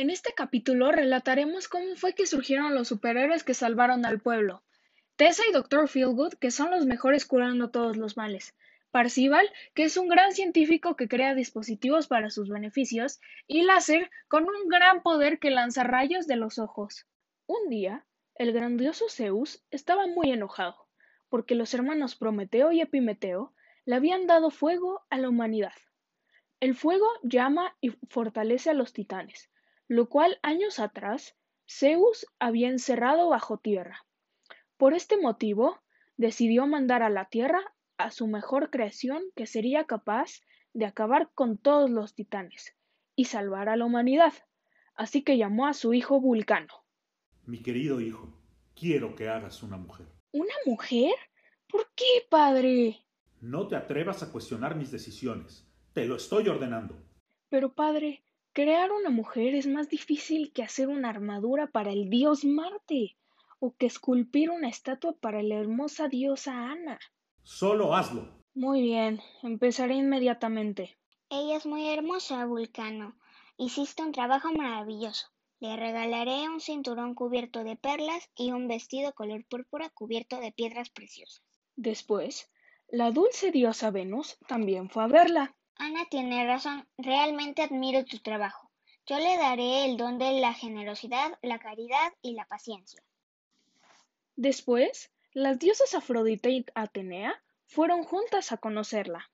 En este capítulo relataremos cómo fue que surgieron los superhéroes que salvaron al pueblo. Tessa y Dr. Feelgood, que son los mejores curando todos los males. Parcival, que es un gran científico que crea dispositivos para sus beneficios, y Láser, con un gran poder que lanza rayos de los ojos. Un día, el grandioso Zeus estaba muy enojado, porque los hermanos Prometeo y Epimeteo le habían dado fuego a la humanidad. El fuego llama y fortalece a los titanes, lo cual años atrás Zeus había encerrado bajo tierra. Por este motivo, decidió mandar a la tierra a su mejor creación que sería capaz de acabar con todos los titanes y salvar a la humanidad. Así que llamó a su hijo Vulcano. Mi querido hijo, quiero que hagas una mujer. ¿Una mujer? ¿Por qué, padre? No te atrevas a cuestionar mis decisiones. Te lo estoy ordenando. Pero, padre, crear una mujer es más difícil que hacer una armadura para el dios Marte o que esculpir una estatua para la hermosa diosa Ana. Solo hazlo. Muy bien, empezaré inmediatamente. Ella es muy hermosa, Vulcano. Hiciste un trabajo maravilloso. Le regalaré un cinturón cubierto de perlas y un vestido color púrpura cubierto de piedras preciosas. Después, la dulce diosa Venus también fue a verla. Ana tiene razón. Realmente admiro tu trabajo. Yo le daré el don de la generosidad, la caridad y la paciencia. Después, las diosas Afrodita y Atenea fueron juntas a conocerla.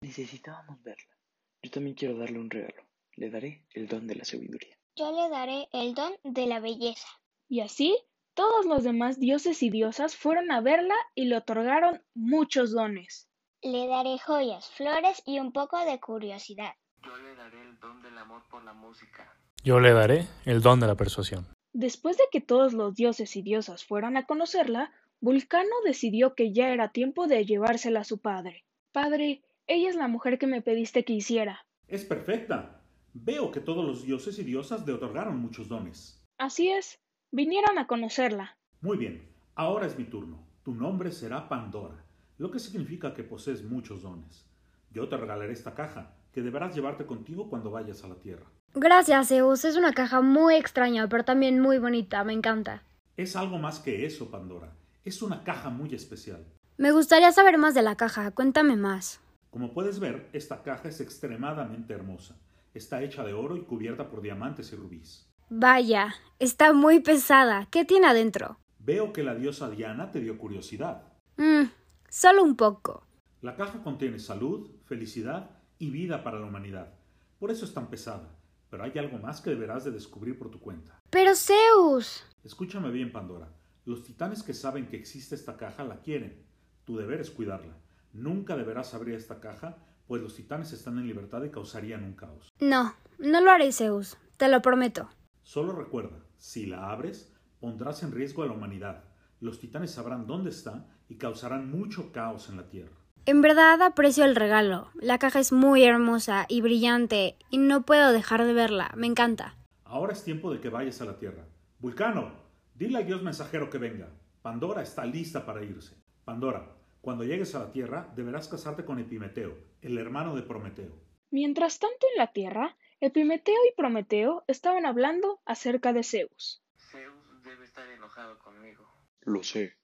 Necesitábamos verla. Yo también quiero darle un regalo. Le daré el don de la sabiduría. Yo le daré el don de la belleza. Y así, todos los demás dioses y diosas fueron a verla y le otorgaron muchos dones. Le daré joyas, flores y un poco de curiosidad. Yo le daré el don del amor por la música. Yo le daré el don de la persuasión. Después de que todos los dioses y diosas fueran a conocerla, Vulcano decidió que ya era tiempo de llevársela a su padre. Padre, ella es la mujer que me pediste que hiciera. Es perfecta. Veo que todos los dioses y diosas le otorgaron muchos dones. Así es. Vinieron a conocerla. Muy bien. Ahora es mi turno. Tu nombre será Pandora, lo que significa que posees muchos dones. Yo te regalaré esta caja, que deberás llevarte contigo cuando vayas a la Tierra. Gracias, Zeus. Es una caja muy extraña, pero también muy bonita. Me encanta. Es algo más que eso, Pandora. Es una caja muy especial. Me gustaría saber más de la caja. Cuéntame más. Como puedes ver, esta caja es extremadamente hermosa. Está hecha de oro y cubierta por diamantes y rubíes. Vaya, está muy pesada. ¿Qué tiene adentro? Veo que la diosa Diana te dio curiosidad. Mmm, solo un poco. La caja contiene salud, felicidad y vida para la humanidad. Por eso es tan pesada. Pero hay algo más que deberás de descubrir por tu cuenta. Pero Zeus. Escúchame bien, Pandora. Los titanes que saben que existe esta caja la quieren. Tu deber es cuidarla. Nunca deberás abrir esta caja, pues los titanes están en libertad y causarían un caos. No, no lo haré, Zeus. Te lo prometo. Solo recuerda, si la abres, pondrás en riesgo a la humanidad. Los titanes sabrán dónde está y causarán mucho caos en la Tierra. En verdad aprecio el regalo. La caja es muy hermosa y brillante y no puedo dejar de verla. Me encanta. Ahora es tiempo de que vayas a la Tierra. Vulcano, dile al dios mensajero que venga. Pandora está lista para irse. Pandora, cuando llegues a la Tierra, deberás casarte con Epimeteo, el hermano de Prometeo. Mientras tanto en la Tierra, Epimeteo y Prometeo estaban hablando acerca de Zeus. Zeus debe estar enojado conmigo. Lo sé.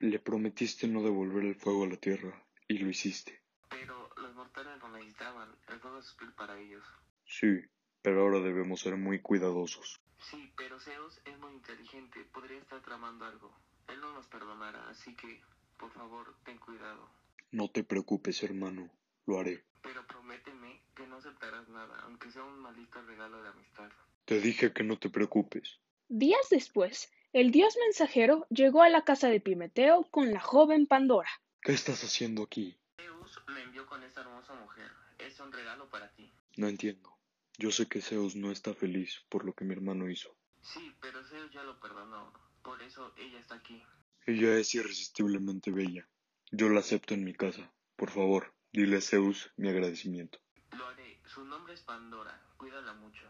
Le prometiste no devolver el fuego a la tierra, y lo hiciste. Pero los mortales lo necesitaban. El fuego es útil para ellos. Sí, pero ahora debemos ser muy cuidadosos. Sí, pero Zeus es muy inteligente. Podría estar tramando algo. Él no nos perdonará, así que, por favor, ten cuidado. No te preocupes, hermano. Lo haré. Pero prométeme que no aceptarás nada, aunque sea un maldito regalo de amistad. Te dije que no te preocupes. Días después, el dios mensajero llegó a la casa de Epimeteo con la joven Pandora. ¿Qué estás haciendo aquí? Zeus me envió con esta hermosa mujer. Es un regalo para ti. No entiendo. Yo sé que Zeus no está feliz por lo que mi hermano hizo. Sí, pero Zeus ya lo perdonó. Por eso ella está aquí. Ella es irresistiblemente bella. Yo la acepto en mi casa. Por favor, dile a Zeus mi agradecimiento. Lo haré. Su nombre es Pandora. Cuídala mucho.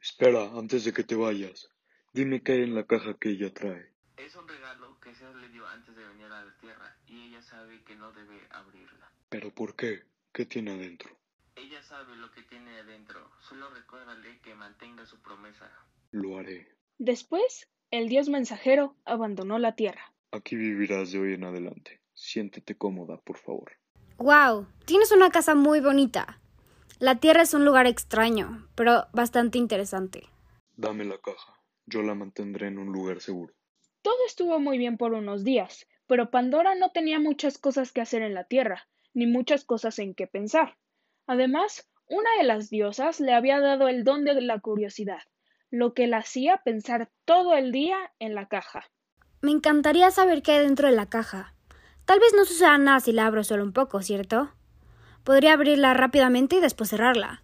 Espera, antes de que te vayas. Dime qué hay en la caja que ella trae. Es un regalo que Zeus le dio antes de venir a la Tierra y ella sabe que no debe abrirla. ¿Pero por qué? ¿Qué tiene adentro? Ella sabe lo que tiene adentro. Solo recuérdale que mantenga su promesa. Lo haré. Después, el dios mensajero abandonó la tierra. Aquí vivirás de hoy en adelante. Siéntete cómoda, por favor. ¡Wow! Tienes una casa muy bonita. La Tierra es un lugar extraño, pero bastante interesante. Dame la caja. Yo la mantendré en un lugar seguro. Todo estuvo muy bien por unos días, pero Pandora no tenía muchas cosas que hacer en la Tierra, ni muchas cosas en qué pensar. Además, una de las diosas le había dado el don de la curiosidad, lo que la hacía pensar todo el día en la caja. Me encantaría saber qué hay dentro de la caja. Tal vez no suceda nada si la abro solo un poco, ¿cierto? Podría abrirla rápidamente y después cerrarla.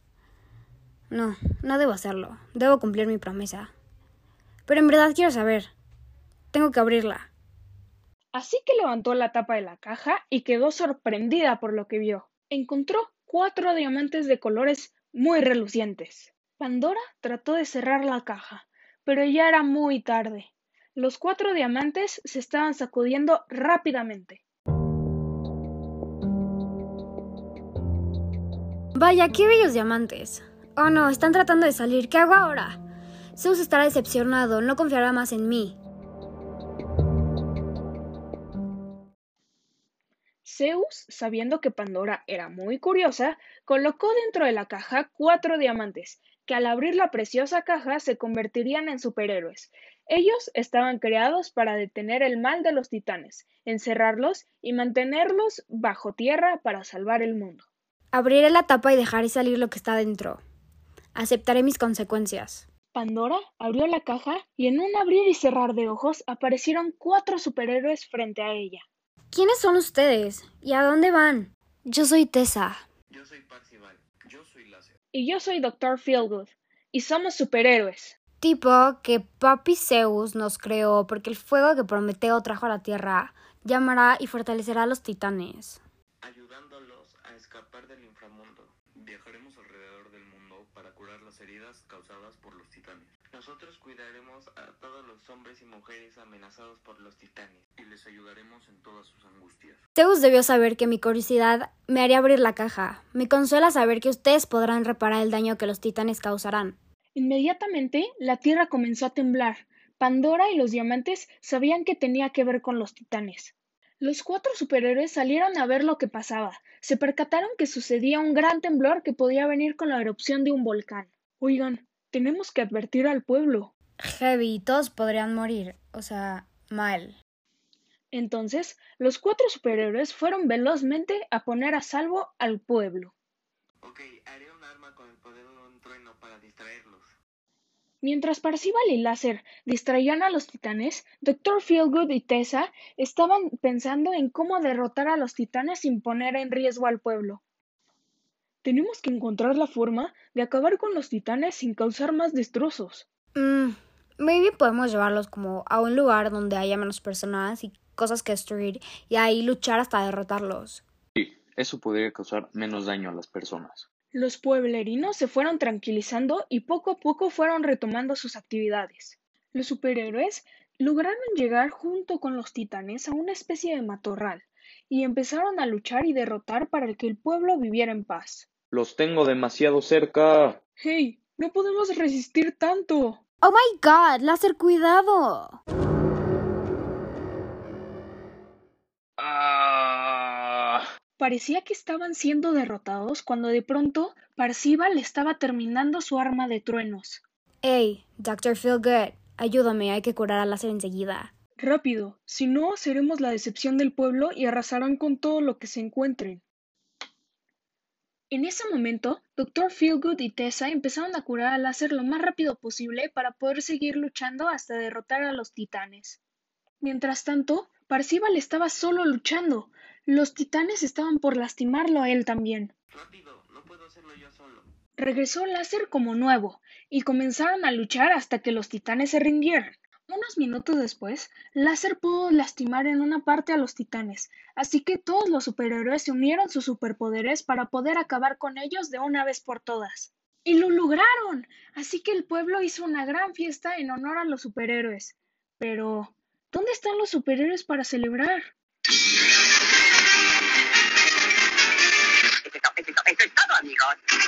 No, no debo hacerlo. Debo cumplir mi promesa. Pero en verdad quiero saber. Tengo que abrirla. Así que levantó la tapa de la caja y quedó sorprendida por lo que vio. Encontró cuatro diamantes de colores muy relucientes. Pandora trató de cerrar la caja, pero ya era muy tarde. Los cuatro diamantes se estaban sacudiendo rápidamente. Vaya, qué bellos diamantes. Oh no, están tratando de salir. ¿Qué hago ahora? Zeus estará decepcionado, no confiará más en mí. Zeus, sabiendo que Pandora era muy curiosa, colocó dentro de la caja cuatro diamantes, que al abrir la preciosa caja se convertirían en superhéroes. Ellos estaban creados para detener el mal de los titanes, encerrarlos y mantenerlos bajo tierra para salvar el mundo. Abriré la tapa y dejaré salir lo que está dentro. Aceptaré mis consecuencias. Pandora abrió la caja y en un abrir y cerrar de ojos aparecieron cuatro superhéroes frente a ella. ¿Quiénes son ustedes? ¿Y a dónde van? Yo soy Tessa. Yo soy Parcival. Yo soy Láser. Y yo soy Dr. Feelgood. Y somos superhéroes. Tipo que Papi Zeus nos creó porque el fuego que Prometeo trajo a la tierra llamará y fortalecerá a los titanes. Escapar del inframundo. Viajaremos alrededor del mundo para curar las heridas causadas por los titanes. Nosotros cuidaremos a todos los hombres y mujeres amenazados por los titanes. Y les ayudaremos en todas sus angustias. Zeus debió saber que mi curiosidad me haría abrir la caja. Me consuela saber que ustedes podrán reparar el daño que los titanes causarán. Inmediatamente la tierra comenzó a temblar. Pandora y los diamantes sabían que tenía que ver con los titanes. Los cuatro superhéroes salieron a ver lo que pasaba. Se percataron que sucedía un gran temblor que podía venir con la erupción de un volcán. Oigan, tenemos que advertir al pueblo. Heavy, todos podrían morir. O sea, mal. Entonces, los cuatro superhéroes fueron velozmente a poner a salvo al pueblo. Ok, haré un arma con el poder de un trueno para distraerlos. Mientras Parcival y Láser distraían a los titanes, Dr. Feelgood y Tessa estaban pensando en cómo derrotar a los titanes sin poner en riesgo al pueblo. Tenemos que encontrar la forma de acabar con los titanes sin causar más destrozos. Mm, maybe podemos llevarlos como a un lugar donde haya menos personas y cosas que destruir y ahí luchar hasta derrotarlos. Sí, eso podría causar menos daño a las personas. Los pueblerinos se fueron tranquilizando y poco a poco fueron retomando sus actividades. Los superhéroes lograron llegar junto con los titanes a una especie de matorral y empezaron a luchar y derrotar para que el pueblo viviera en paz. Los tengo demasiado cerca. ¡Hey! No podemos resistir tanto. Oh my god, láser, cuidado. Ah. Parecía que estaban siendo derrotados cuando de pronto Parcival estaba terminando su arma de truenos. Hey, Dr. Feelgood, ayúdame, hay que curar a láser enseguida. Rápido, si no seremos la decepción del pueblo y arrasarán con todo lo que se encuentren. En ese momento, Dr. Feelgood y Tessa empezaron a curar a láser lo más rápido posible para poder seguir luchando hasta derrotar a los titanes. Mientras tanto, Parcival estaba solo luchando. Los titanes estaban por lastimarlo a él también. Rápido, no puedo hacerlo yo solo. Regresó Láser como nuevo, y comenzaron a luchar hasta que los titanes se rindieran. Unos minutos después, Láser pudo lastimar en una parte a los titanes, así que todos los superhéroes se unieron sus superpoderes para poder acabar con ellos de una vez por todas. ¡Y lo lograron! Así que el pueblo hizo una gran fiesta en honor a los superhéroes. Pero, ¿dónde están los superhéroes para celebrar? Esto es todo, amigos.